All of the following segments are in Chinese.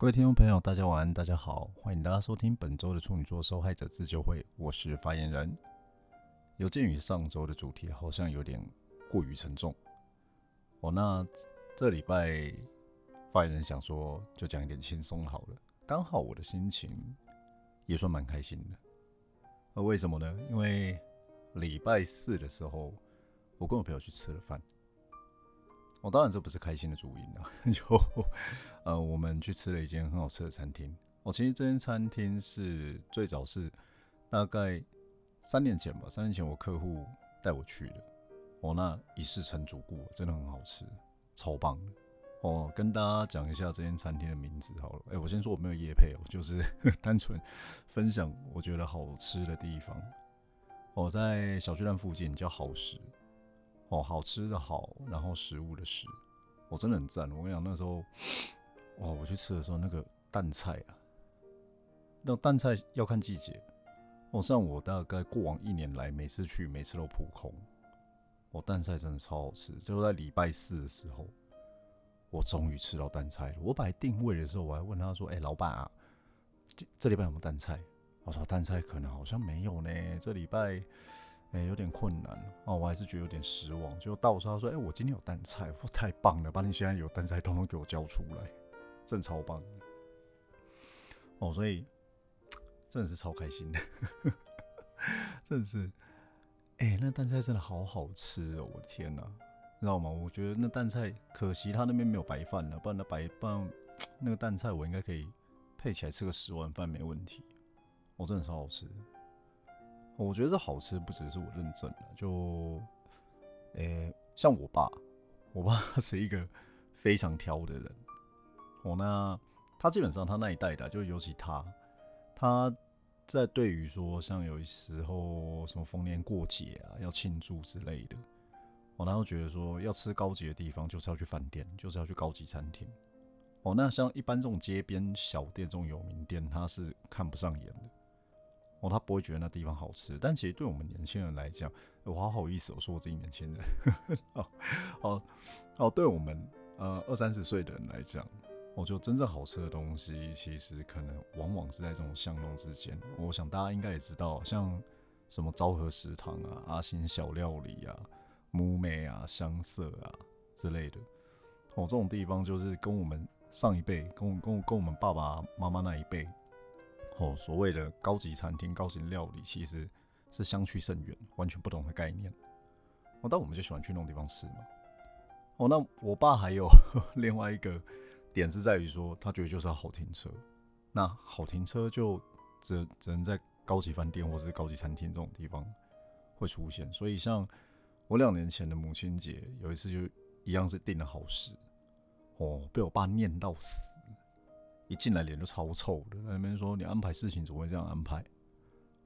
各位听众朋友，大家晚安，大家好，欢迎大家收听本周的处女座受害者自救会，我是发言人。有鉴于上周的主题好像有点过于沉重，哦，那这礼拜发言人想说就讲一点轻松好了，刚好我的心情也算蛮开心的。那为什么呢？因为礼拜四的时候，我跟我朋友去吃了饭。我当然这不是开心的主因啊，就呃，我们去吃了一间很好吃的餐厅。哦，其实这间餐厅是最早是大概三年前吧，三年前我客户带我去的。哦，那一试成主顾，真的很好吃，超棒的。哦，跟大家讲一下这间餐厅的名字好了。哎，我先说我没有夜配哦，就是 单纯分享我觉得好吃的地方。我在小巨蛋附近，叫好食。哦，好吃的好，然后食物的食，我真的很赞。我跟你讲，那时候，哇，我去吃的时候，那个蛋菜啊，那蛋菜要看季节。哦，像我大概过往一年来，每次去，每次都扑空。哦，蛋菜真的超好吃。就在礼拜四的时候，我终于吃到蛋菜了。我摆定位的时候，我还问他说：“哎，老板啊，这这礼拜有没有蛋菜？”我说：“蛋菜可能好像没有呢，这礼拜。”哎，有点困难哦，我还是觉得有点失望。就到时候他说：“哎，我今天有蛋菜，我，太棒了！把你现在有蛋菜统统给我交出来，真超棒哦！所以真的是超开心的，真的是。哎，那蛋菜真的好好吃哦！我的天哪，知道吗？我觉得那蛋菜可惜他那边没有白饭了，不然那白饭那个蛋菜我应该可以配起来吃个十碗饭没问题。我真的超好吃。我觉得这好吃不只是我认证的，就，诶，像我爸，我爸 是一个非常挑的人。哦，那他基本上他那一代的，就尤其他，他在对于说像有时候什么逢年过节啊，要庆祝之类的，哦，他会觉得说要吃高级的地方，就是要去饭店，就是要去高级餐厅。哦，那像一般这种街边小店、这种有名店，他是看不上眼的。哦，他不会觉得那地方好吃，但其实对我们年轻人来讲，我好好意思，我说我自己年轻人，哦哦哦，对我们呃二三十岁的人来讲，我觉得真正好吃的东西，其实可能往往是在这种巷弄之间。我想大家应该也知道，像什么昭和食堂啊、阿星小料理啊、木美啊、香色啊之类的，哦，这种地方就是跟我们上一辈，跟我跟跟我们爸爸妈妈那一辈。哦，所谓的高级餐厅、高级料理，其实是相去甚远，完全不同的概念。哦，但我们就喜欢去那种地方吃嘛。哦，那我爸还有 另外一个点是在于说，他觉得就是要好停车。那好停车就只只能在高级饭店或者是高级餐厅这种地方会出现。所以，像我两年前的母亲节，有一次就一样是订了好时，哦，被我爸念到死。一进来脸就超臭的，那边说你安排事情怎么会这样安排？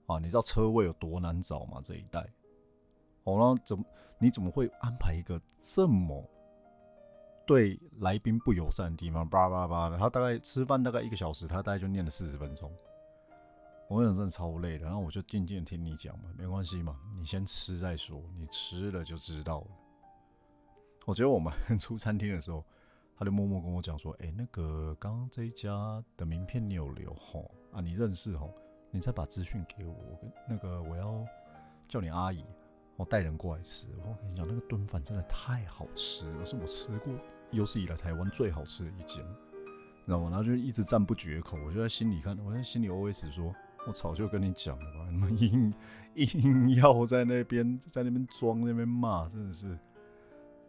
啊，你知道车位有多难找吗？这一带，哦，然后怎么你怎么会安排一个这么对来宾不友善的地方？叭叭叭的，他大概吃饭大概一个小时，他大概就念了四十分钟。我真的超累的，然后我就静静听你讲嘛，没关系嘛，你先吃再说，你吃了就知道了。我觉得我们出餐厅的时候。他就默默跟我讲说：“哎，那个刚刚这一家的名片你有留吼啊？你认识吼？你再把资讯给我。那个我要叫你阿姨，我带人过来吃。我跟你讲，那个炖饭真的太好吃了，是我吃过有史以来台湾最好吃的一间，你知道吗？然后就一直赞不绝口。我就在心里看，我在心里 always 说：我早就跟你讲了吧，你们硬硬要在那边在那边装那边骂，真的是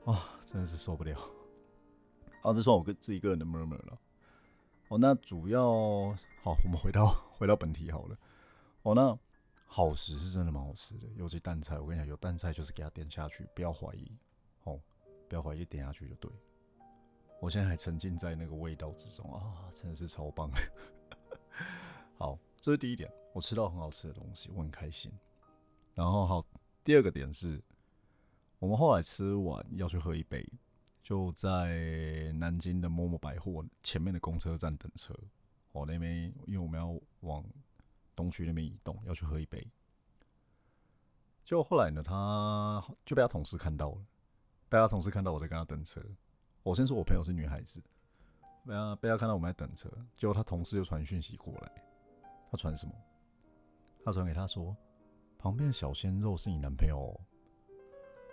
啊，真的是受不了。”啊，这算我个自己个人的 murmur 了。哦，那主要好，我们回到回到本题好了。哦，那好食是真的蛮好吃的，尤其蛋菜。我跟你讲，有蛋菜就是给它点下去，不要怀疑。哦，不要怀疑，点下去就对。我现在还沉浸在那个味道之中啊，真的是超棒。好，这是第一点，我吃到很好吃的东西，我很开心。然后好，第二个点是，我们后来吃完要去喝一杯。就在南京的某某百货前面的公车站等车，哦，那边因为我们要往东区那边移动，要去喝一杯。就后来呢，他就被他同事看到了，被他同事看到我在跟他等车。我先说我朋友是女孩子，被他被他看到我们在等车，结果他同事又传讯息过来，他传什么？他传给他说，旁边的小鲜肉是你男朋友。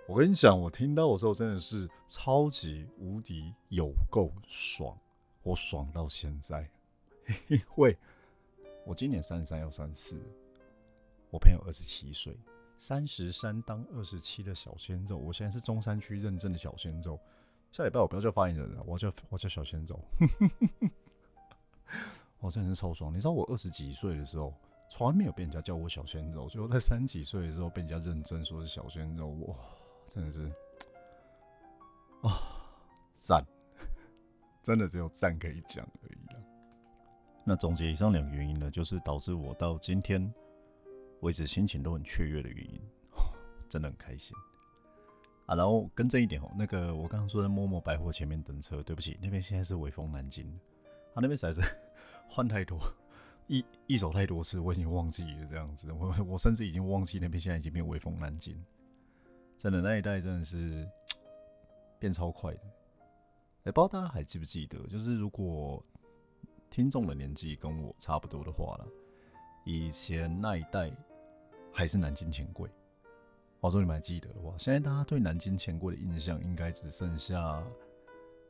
我跟你讲，我听到的时候真的是超级无敌有够爽，我爽到现在，因为我今年三十三要三十四，我朋友二十七岁，三十三当二十七的小鲜肉，我现在是中山区认证的小鲜肉。下礼拜我不要叫发言人了，我叫我叫小鲜肉。我真的是超爽！你知道我二十几岁的时候，从来没有被人家叫我小鲜肉，最后在三十几岁的时候被人家认真说是小鲜肉，哇，真的是啊赞！真的只有赞可以讲而已了。那总结以上两个原因呢，就是导致我到今天为止心情都很雀跃的原因，真的很开心。啊，然后更正一点哦，那个我刚刚说在默默百货前面等车，对不起，那边现在是微风南京，他那边实在是 换太多，一一走太多次，我已经忘记了这样子，我我甚至已经忘记那边现在已经变微风南京，真的那一代真的是 变超快的，哎，不知道大家还记不记得，就是如果听众的年纪跟我差不多的话了，以前那一代还是南京钱柜。我说你们还记得的话，现在大家对南京钱柜的印象应该只剩下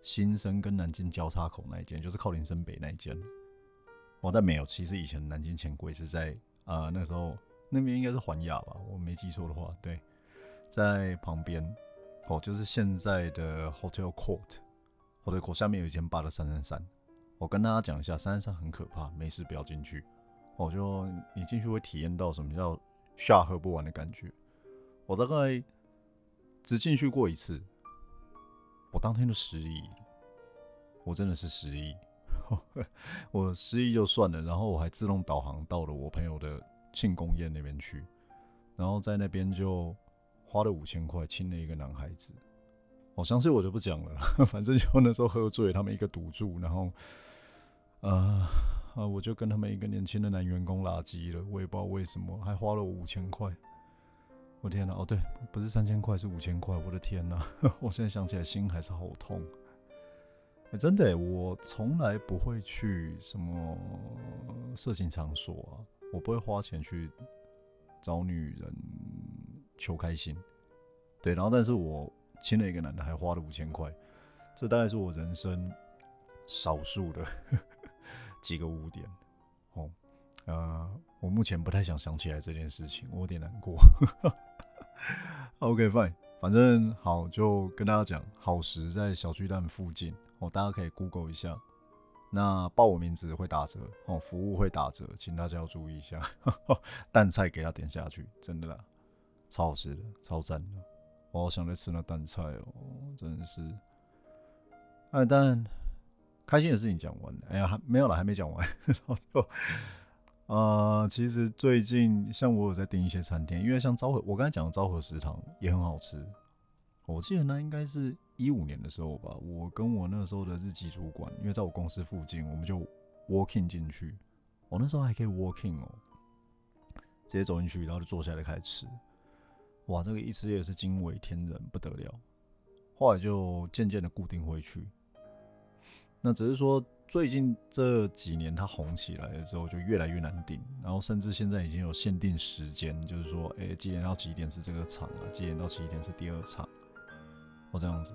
新生跟南京交叉口那一间，就是靠林森北那一间。哦，但没有，其实以前南京钱柜是在啊，那时候那边应该是环亚吧，我没记错的话，对，在旁边哦，就是现在的 Hotel Court，Hotel Court 下面有一间八的三三三。我跟大家讲一下，三三三很可怕，没事不要进去。哦，就你进去会体验到什么叫下喝不完的感觉。我大概只进去过一次，我当天就失忆。我真的是失忆，我失忆就算了，然后我还自动导航到了我朋友的庆功宴那边去，然后在那边就花了五千块亲了一个男孩子。我相信我就不讲了，反正就那时候喝醉，他们一个赌注，然后啊啊，我就跟他们一个年轻的男员工拉鸡了，我也不知道为什么，还花了五千块。我天哪！哦，对，不是三千块，是五千块。我的天哪！我现在想起来心还是好痛。真的，我从来不会去什么色情场所啊，我不会花钱去找女人求开心。对，然后但是我亲了一个男的，还花了五千块，这大概是我人生少数的 几个污点。哦，呃，我目前不太想想起来这件事情，我有点难过。OK，fine，反正好，就跟大家讲，好食在小巨蛋附近哦，大家可以 Google 一下。那报我名字会打折哦，服务会打折，请大家要注意一下。蛋菜给他点下去，真的啦，超好吃的，超赞的。我好想再吃那蛋菜哦，真是。哎，但开心的事情讲完了，哎呀，还没有了，还没讲完。呃，其实最近像我有在订一些餐厅，因为像昭和，我刚才讲的昭和食堂也很好吃。我记得那应该是一五年的时候吧，我跟我那时候的日籍主管，因为在我公司附近，我们就 walking 进去。我那时候还可以 walking 哦，直接走进去，然后就坐下来开始吃。哇，这个一吃也是惊为天人，不得了。后来就渐渐的固定回去。那只是说。最近这几年，它红起来了之后，就越来越难订，然后甚至现在已经有限定时间，就是说，哎，几点到几点是这个场啊？几点到几点是第二场？哦，这样子。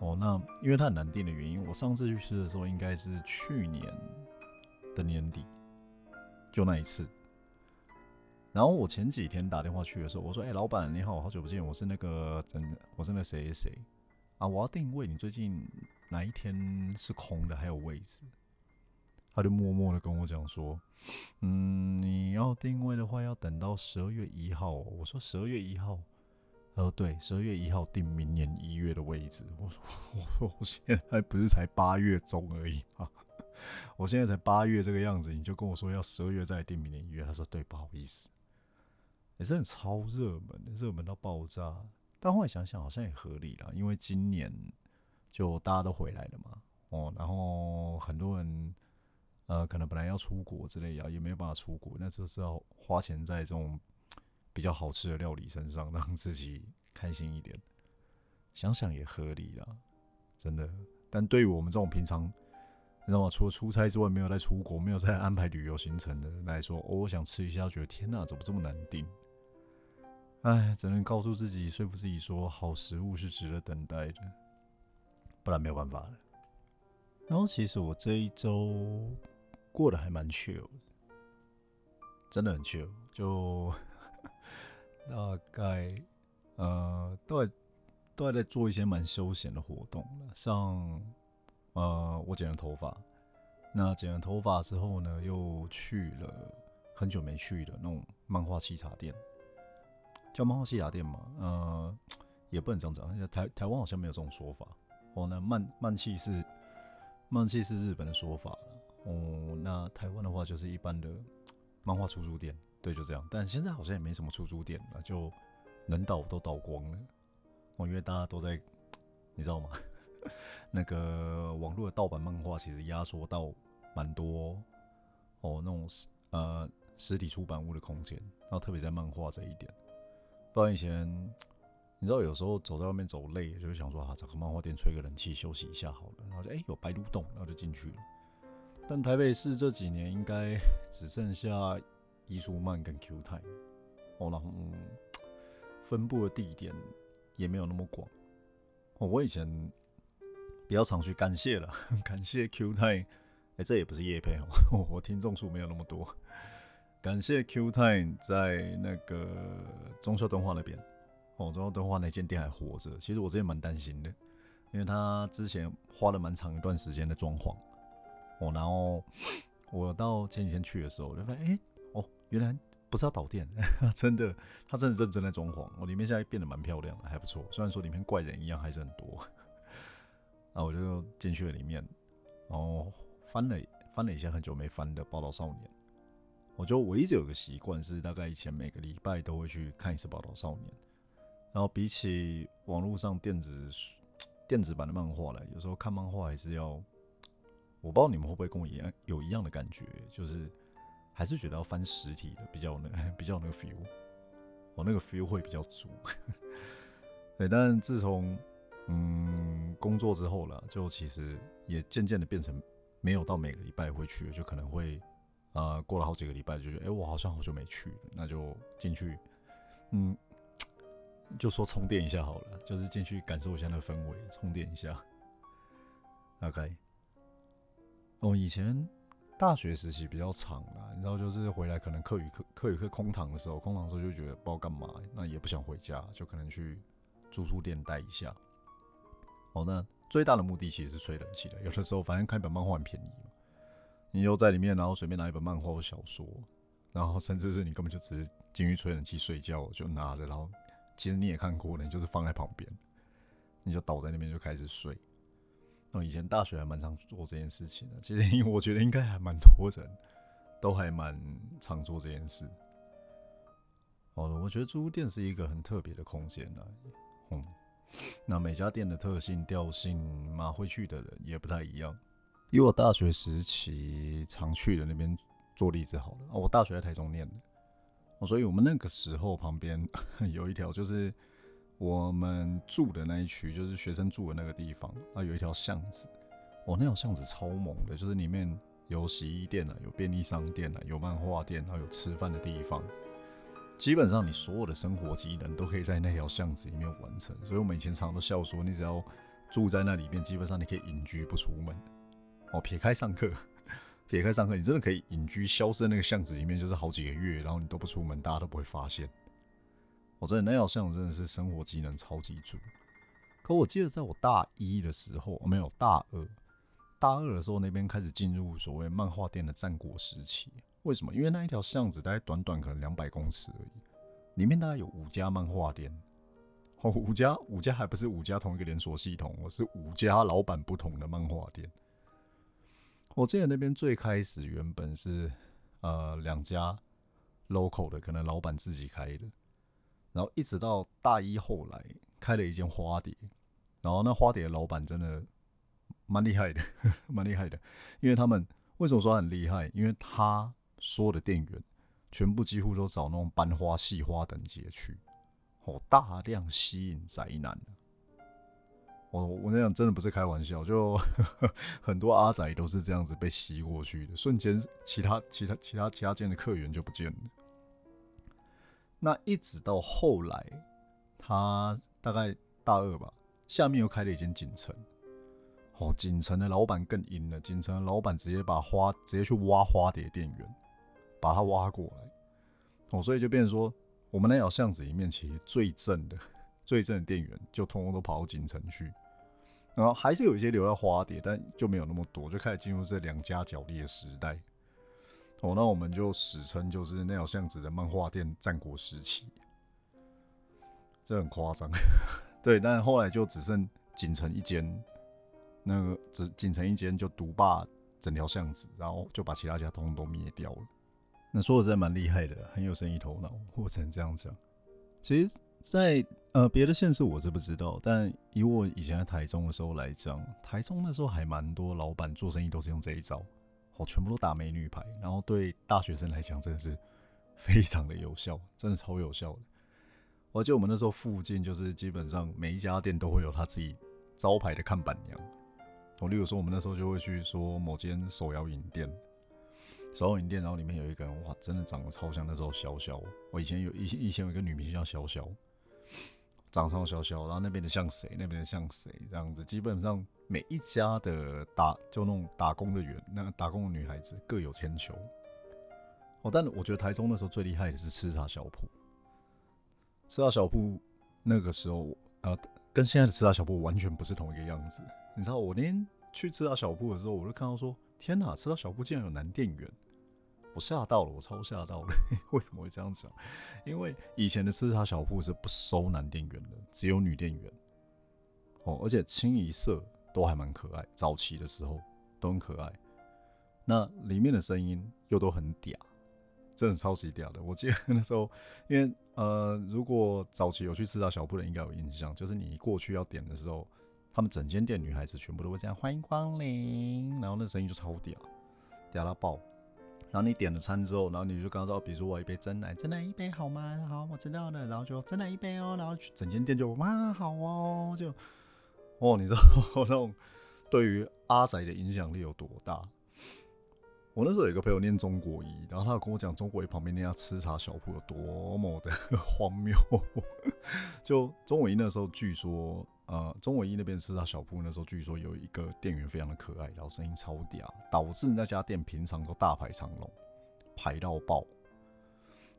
哦，那因为它很难订的原因，我上次去吃的时候应该是去年的年底，就那一次。然后我前几天打电话去的时候，我说：“哎，老板你好，好久不见，我是那个真的，我是那谁谁谁啊，我要定位，你最近。”哪一天是空的还有位置，他就默默的跟我讲说：“嗯，你要定位的话要等到十二月一号。”我说：“十二月一号？”他说：“对，十二月一号定明年一月的位置。”我说：“我 说我现在不是才八月中而已啊，我现在才八月这个样子，你就跟我说要十二月再定明年一月？”他说：“对，不好意思，也是很超热门，热门到爆炸。但后来想想好像也合理啦，因为今年。”就大家都回来了嘛，哦，然后很多人，呃，可能本来要出国之类呀，也没有办法出国，那就是要花钱在这种比较好吃的料理身上，让自己开心一点。想想也合理啦，真的。但对于我们这种平常你知道吗？除了出差之外，没有在出国，没有在安排旅游行程的人来说，哦，我想吃一下，觉得天哪，怎么这么难订？哎，只能告诉自己，说服自己说，好食物是值得等待的，不然没有办法了。然后，其实我这一周过得还蛮 chill，真的很 chill，就 大概呃，都在都在做一些蛮休闲的活动了，像。呃，我剪了头发，那剪了头发之后呢，又去了很久没去的那种漫画沏茶店，叫漫画沏茶店嘛，呃，也不能这样讲，台台湾好像没有这种说法。哦，那漫漫气是漫气是日本的说法。哦，那台湾的话就是一般的漫画出租店，对，就这样。但现在好像也没什么出租店了，就能倒都倒光了。哦，因为大家都在，你知道吗？那个网络的盗版漫画其实压缩到蛮多哦，那种实呃实体出版物的空间，然后特别在漫画这一点。不然以前你知道有时候走在外面走累，就会想说啊找个漫画店吹个冷气休息一下好了，然后就哎有白鹿洞，然后就进去了。但台北市这几年应该只剩下伊书漫跟 Q 太哦，然后分布的地点也没有那么广哦，我以前。比较常去，感谢了，感谢 Q Time，哎，这也不是叶配哦，我听众数没有那么多，感谢 Q Time 在那个中秋敦化那边，哦，中秋敦化那间店还活着，其实我之前蛮担心的，因为他之前花了蛮长一段时间的装潢，哦，然后我到前几天去的时候，我就发现，哎，哦，原来不是要导电，真的，他真的认真在装潢，哦，里面现在变得蛮漂亮的，还不错，虽然说里面怪人一样还是很多。那我就进去了里面，然后翻了翻了一下很久没翻的《报道少年》。我就我一直有个习惯，是大概以前每个礼拜都会去看一次《报道少年》。然后比起网络上电子电子版的漫画来，有时候看漫画还是要，我不知道你们会不会跟我一样有一样的感觉，就是还是觉得要翻实体的比较那 比较那个 feel，我那个 feel 会比较足。对，但自从嗯，工作之后了，就其实也渐渐的变成没有到每个礼拜会去，就可能会呃过了好几个礼拜就觉得，哎，我好像好久没去，那就进去，嗯，就说充电一下好了，就是进去感受一下那氛围，充电一下。OK，哦，以前大学时期比较长啦，你知道，就是回来可能课余课课余课空堂的时候，空堂的时候就觉得不知道干嘛，那也不想回家，就可能去住宿店待一下。哦，那最大的目的其实是吹冷气的。有的时候，反正看一本漫画很便宜嘛，你又在里面，然后随便拿一本漫画或小说，然后甚至是你根本就只是进去吹冷气睡觉，就拿着，然后其实你也看过了，你就是放在旁边，你就倒在那边就开始睡。那以前大学还蛮常做这件事情的，其实我觉得应该还蛮多人都还蛮常做这件事。哦，我觉得租屋店是一个很特别的空间呢，嗯。那每家店的特性、调性嘛，会去的人也不太一样。以我大学时期常去的那边做例子好了，我大学在台中念的，哦所以我们那个时候旁边 有一条，就是我们住的那一区，就是学生住的那个地方，那有一条巷子，哦，那条巷子超猛的，就是里面有洗衣店啊，有便利商店啊，有漫画店，还有吃饭的地方。基本上你所有的生活技能都可以在那条巷子里面完成，所以我们以前常常都笑说，你只要住在那里面，基本上你可以隐居不出门。哦，撇开上课，撇开上课，你真的可以隐居，消失在那个巷子里面，就是好几个月，然后你都不出门，大家都不会发现。我真的那条巷子真的是生活技能超级足。可我记得在我大一的时候，没有大二，大二的时候那边开始进入所谓漫画店的战国时期。为什么？因为那一条巷子大概短短可能两百公尺而已，里面大概有五家漫画店，哦，五家五家还不是五家同一个连锁系统，我是五家老板不同的漫画店。我记得那边最开始原本是呃两家 local 的，可能老板自己开的，然后一直到大一后来开了一间花蝶，然后那花蝶的老板真的蛮厉害的，蛮厉害的，因为他们为什么说很厉害？因为他所有的店员全部几乎都找那种班花、系花等级的去，哦，大量吸引宅男。我我那样真的不是开玩笑，就呵 呵很多阿仔都是这样子被吸过去的，瞬间其他其他其他其他间的客源就不见了。那一直到后来，他大概大二吧，下面又开了一间锦城。哦，锦城的老板更阴了，锦城的老板直接把花直接去挖花蝶店员，把他挖过来。哦，所以就变成说，我们那条巷子里面其实最正的。最正的店员就通通都跑到锦城去，然后还是有一些留在花蝶，但就没有那么多，就开始进入这两家角力的时代。哦，那我们就史称就是那条巷子的漫画店战国时期，这很夸张。对，但后来就只剩锦城一间，那个只锦城一间就独霸整条巷子，然后就把其他家通通都灭掉了。那说的真的蛮厉害的，很有生意头脑，我只能这样讲。其实。在呃别的县市我是不知道，但以我以前在台中的时候来讲，台中那时候还蛮多老板做生意都是用这一招，哦，全部都打美女牌，然后对大学生来讲真的是 非常的有效，真的超有效的。而且我们那时候附近就是基本上每一家店都会有他自己招牌的看板娘，哦，例如说我们那时候就会去说某间手摇饮店。手摇饮店，然后里面有一个人，哇，真的长得超像那时候潇潇。我以前有以以前有一个女明星叫潇潇，长超潇潇，然后那边的像谁，那边的像谁，这样子。基本上每一家的打就那种打工的员，那打工的女孩子各有千秋。哦，但我觉得台中那时候最厉害的是吃茶小铺。吃茶小铺那个时候，呃，跟现在的吃茶小铺完全不是同一个样子。你知道，我那天去吃茶小铺的时候，我就看到说，天哪，吃茶小铺竟然有男店员。我吓到了，我超吓到了。为什么会这样讲？因为以前的吃茶小铺是不收男店员的，只有女店员。哦，而且清一色都还蛮可爱，早期的时候都很可爱。那里面的声音又都很嗲，真的超级嗲的。我记得 那时候，因为呃，如果早期有去吃茶小铺的，应该有印象，就是你过去要点的时候，他们整间店女孩子全部都会这样欢迎光临，然后那声音就超嗲，嗲到爆。然后你点了餐之后，然后你就刚说，比如我一杯真奶，真奶一杯好吗？好，我知道了。然后就真奶一杯哦，然后整间店就哇好哦，就哦，你知道 那种对于阿仔的影响力有多大？我那时候有一个朋友念中国医，然后他跟我讲中国医旁边那家吃茶小铺有多么的 荒谬。就中国医那时候据说。呃，中伟一那边吃茶小铺那时候，据说有一个店员非常的可爱，然后声音超嗲，导致那家店平常都大排长龙，排到爆。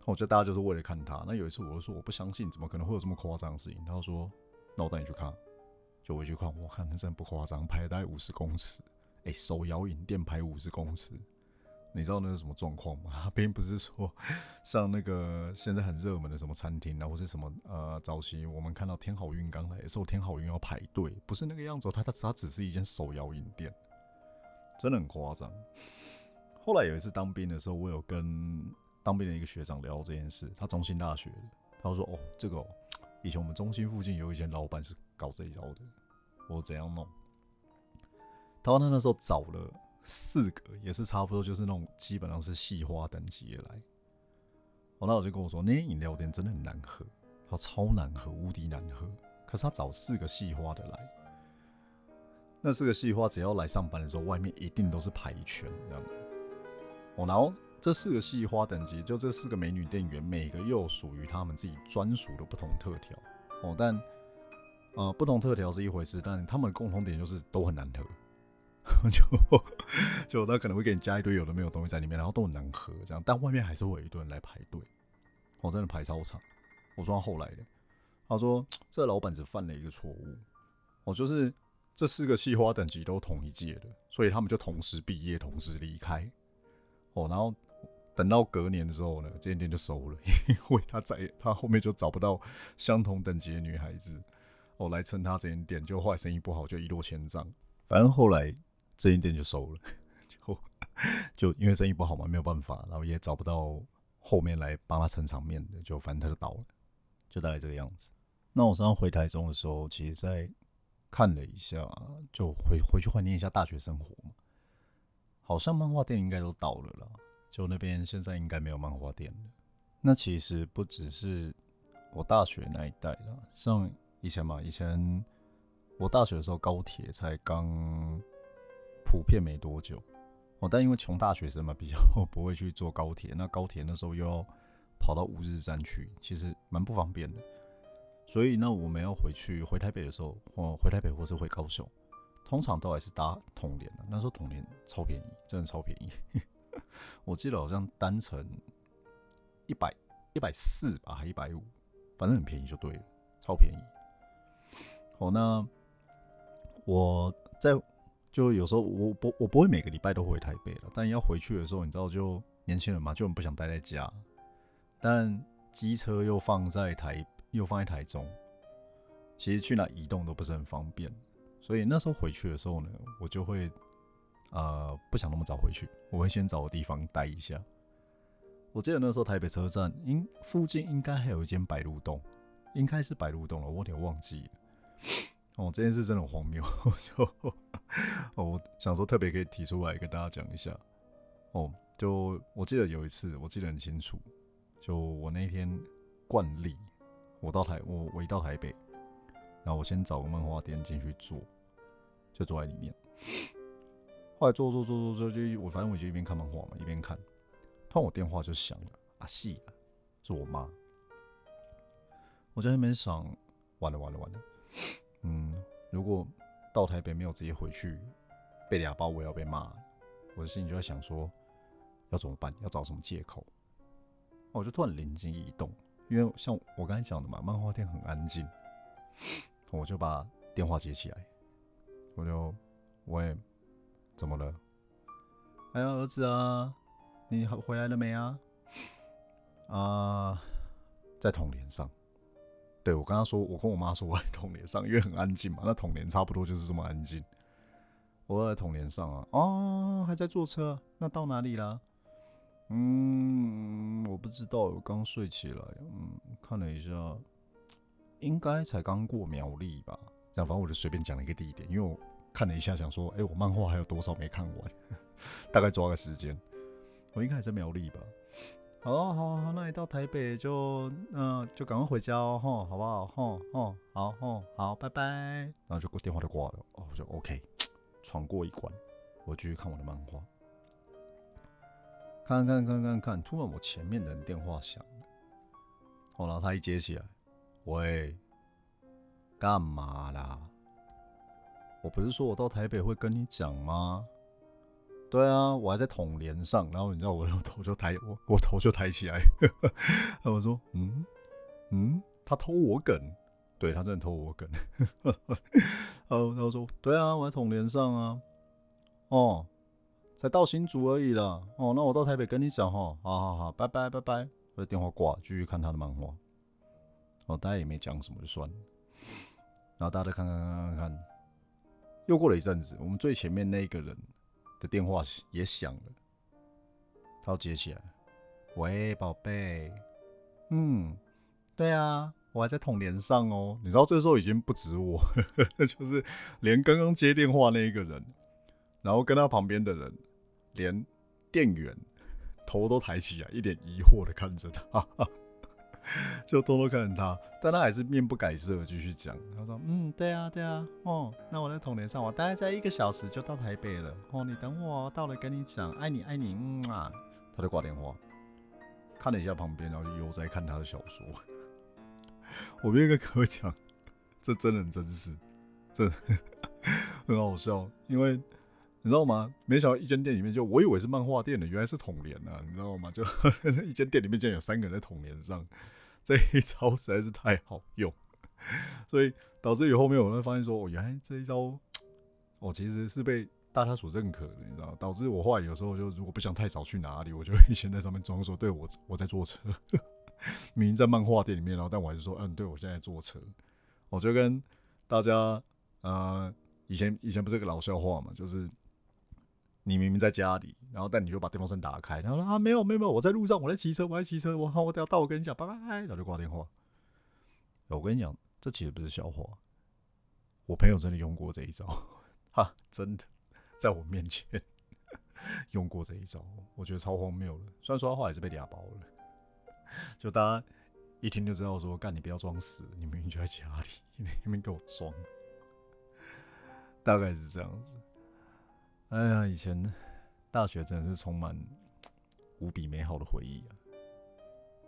我觉得大家就是为了看他。那有一次我就说我不相信，怎么可能会有这么夸张的事情？他说：“那我带你去看。”就回去看，我看那真的不夸张，排了大概五十公尺。哎，手摇饮店排五十公尺。你知道那是什么状况吗？并不是说像那个现在很热门的什么餐厅啊，或是什么呃，早期我们看到天好运刚来的时候，天好运要排队，不是那个样子。它它它只是一间手摇饮店，真的很夸张。后来有一次当兵的时候，我有跟当兵的一个学长聊这件事，他中心大学的，他说：“哦，这个以前我们中心附近有一间老板是搞这一招的，我怎样弄？”他说他那时候找了。四个也是差不多，就是那种基本上是细花等级的来。哦，那我就跟我说，那饮料店真的很难喝，它超难喝，无敌难喝。可是他找四个细花的来，那四个细花只要来上班的时候，外面一定都是排一圈这样。哦，然后这四个细花等级，就这四个美女店员，每个又属于他们自己专属的不同特调。哦，但呃，不同特调是一回事，但他们共同点就是都很难喝。就就他可能会给你加一堆有的没有东西在里面，然后都很难喝这样，但外面还是会有一堆人来排队。我真的排超长。我说后来的，他说这老板只犯了一个错误，哦，就是这四个系花等级都同一届的，所以他们就同时毕业，同时离开。哦，然后等到隔年的时候呢，这间店就收了，因为他在他后面就找不到相同等级的女孩子哦来撑他这间店，就后来生意不好，就一落千丈。反正后来。这间店就收了，就就因为生意不好嘛，没有办法，然后也找不到后面来帮他撑场面的，就反正他就倒了，就大概这个样子。那我上次回台中的时候，其实在看了一下，就回回去怀念一下大学生活嘛。好像漫画店应该都倒了啦，就那边现在应该没有漫画店了。那其实不只是我大学那一代啦，像以前嘛，以前。我大学的时候高铁才刚普遍没多久，哦，但因为穷大学生嘛，比较 不会去坐高铁。那高铁那时候又要跑到五日山区，其实蛮不方便的。所以呢，我们要回去回台北的时候，或回台北或是回高雄，通常都还是搭统联的。那时候统联超便宜，真的超便宜。我记得好像单程一百一百四吧，还一百五，反正很便宜就对了，超便宜。好，那我在就有时候我不我不会每个礼拜都回台北了，但要回去的时候，你知道就年轻人嘛，就很不想待在家，但机车又放在台。又放在台中，其实去哪移动都不是很方便，所以那时候回去的时候呢，我就会呃不想那么早回去，我会先找个地方待一下。我记得那时候台北车站应附近应该还有一间白鹿洞，应该是白鹿洞了，我有点忘记。哦，这件事真的很荒谬，就我想说特别可以提出来跟大家讲一下。哦，就我记得有一次，我记得很清楚，就我那天惯例。我到台，我我一到台北，然后我先找个漫画店进去坐，就坐在里面。后来坐坐坐坐坐，就我反正我就一边看漫画嘛，一边看。突然我电话就响了，啊，是啊，是我妈。我在那边想，完了完了完了，嗯，如果到台北没有直接回去，被俩包我要被骂。我的心里就在想说，要怎么办？要找什么借口？我就突然灵机一动。因为像我刚才讲的嘛，漫画店很安静，我就把电话接起来，我就喂，怎么了？哎呀，儿子啊，你回来了没啊？啊，在童年上。对我刚刚说，我跟我妈说我在统联上，因为很安静嘛。那统联差不多就是这么安静。我在统联上啊，哦，还在坐车，那到哪里了？嗯，我不知道，我刚睡起来，嗯，看了一下，应该才刚过苗栗吧。这样，反正我就随便讲了一个地点，因为我看了一下，想说，哎，我漫画还有多少没看完，大概抓个时间，我应该还在苗栗吧。好，好，好，那你到台北就，嗯，就赶快回家哦，吼，好不好？吼，吼，好，吼，好，拜拜。然后就电话就挂了，哦，我就 OK，闯过一关，我继续看我的漫画。看看看看看，突然我前面的人电话响了，哦，然后他一接起来，喂，干嘛啦？我不是说我到台北会跟你讲吗？对啊，我还在统联上，然后你知道我 头就抬我我头就抬起来，然后我说嗯嗯，他偷我梗，对他真的偷我梗，哦，然后说对啊，我在统联上啊，哦。才到新竹而已啦，哦，那我到台北跟你讲哈，好好好，拜拜拜拜，我的电话挂，继续看他的漫画，哦，大家也没讲什么就算了，然后大家都看看看看看，又过了一阵子，我们最前面那一个人的电话也响了，他接起来，喂，宝贝，嗯，对啊，我还在统联上哦，你知道这时候已经不止我，就是连刚刚接电话那一个人，然后跟他旁边的人。连店员头都抬起来，一脸疑惑的看着他，就偷偷看着他，但他还是面不改色继续讲。他说：“嗯，对啊，对啊，哦，那我在童年上，我大概在一个小时就到台北了。哦，你等我到了跟你讲，爱你爱你，嗯啊。”他就挂电话，看了一下旁边，然后就又在看他的小说。我边跟哥讲，这真人真事，这 很好笑，因为。你知道吗？没想到一间店里面就我以为是漫画店的，原来是统联啊！你知道吗？就 一间店里面竟然有三个人在统联上，这一招实在是太好用，所以导致于后面我会发现说，哦，原来这一招，我其实是被大家所认可的，你知道？导致我后来有时候就如果不想太早去哪里，我就会先在上面装说，对我我在坐车，明明在漫画店里面，然后但我还是说，嗯，对我现在坐车。我就跟大家，呃，以前以前不是个老笑话嘛，就是。你明明在家里，然后但你就把电风扇打开，然后说啊没有没有没有，我在路上，我在骑车，我在骑车，我好我等下到我跟你讲，拜拜，然后就挂电话。我跟你讲，这其实不是笑话，我朋友真的用过这一招，哈，真的在我面前 用过这一招，我觉得超荒谬的。虽然说他话也是被俩包了，就大家一听就知道说，干你不要装死，你明明就在家里，你明明给我装。大概是这样子。哎呀，以前大学真的是充满无比美好的回忆啊！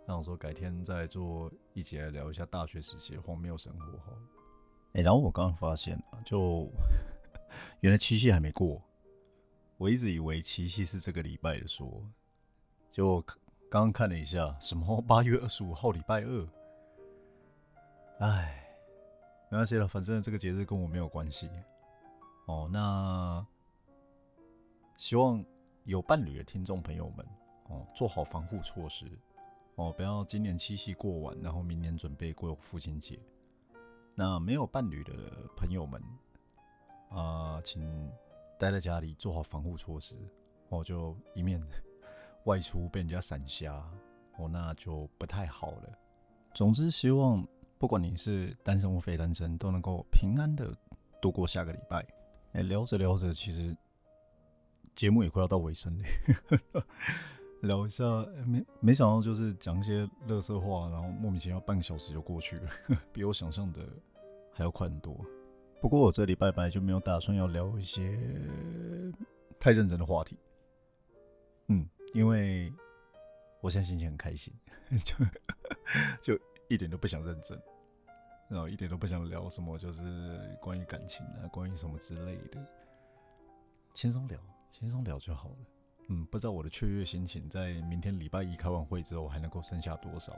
那我说改天再做一起来聊一下大学时期的荒谬生活好了。哎，然后我刚刚发现啊，就 原来七夕还没过，我一直以为七夕是这个礼拜的说，就刚刚看了一下，什么八月二十五号礼拜二。哎，没关系了，反正这个节日跟我没有关系。哦，那希望有伴侣的听众朋友们，哦，做好防护措施，哦，不要今年七夕过完，然后明年准备过父亲节。那没有伴侣的朋友们，啊，请待在家里做好防护措施，哦，就一面外出被人家闪瞎，哦，那就不太好了。总之，希望。不管你是单身或非单身，都能够平安的度过下个礼拜。哎，聊着聊着，其实节目也快要到尾声了。聊一下，没没想到就是讲一些乐色话，然后莫名其妙半个小时就过去了，比我想象的还要快很多。不过我这礼拜本来就没有打算要聊一些太认真的话题。嗯，因为我现在心情很开心，就就一点都不想认真。然后一点都不想聊什么，就是关于感情啊，关于什么之类的，轻松聊，轻松聊就好了。嗯，不知道我的雀跃心情在明天礼拜一开完会之后还能够剩下多少？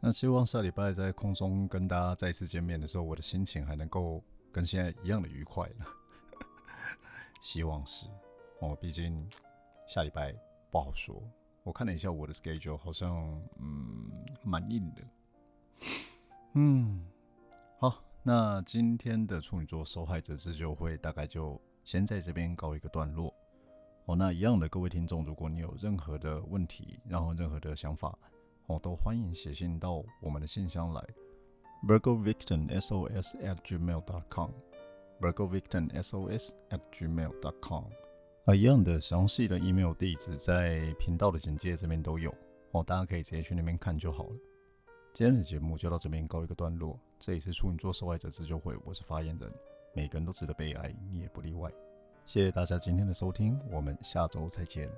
那希望下礼拜在空中跟大家再次见面的时候，我的心情还能够跟现在一样的愉快呢。希望是哦，毕竟下礼拜不好说。我看了一下我的 schedule，好像嗯蛮硬的。嗯。好，那今天的处女座受害者自救会大概就先在这边告一个段落。哦，那一样的各位听众，如果你有任何的问题，然后任何的想法，哦，都欢迎写信到我们的信箱来，virgovictonsos@gmail.com，virgovictonsos@gmail.com。啊，一样的详细的 email 地址在频道的简介这边都有，哦，大家可以直接去那边看就好了。今天的节目就到这边告一个段落。这里是处女座受害者自救会，我是发言人。每个人都值得被爱，你也不例外。谢谢大家今天的收听，我们下周再见。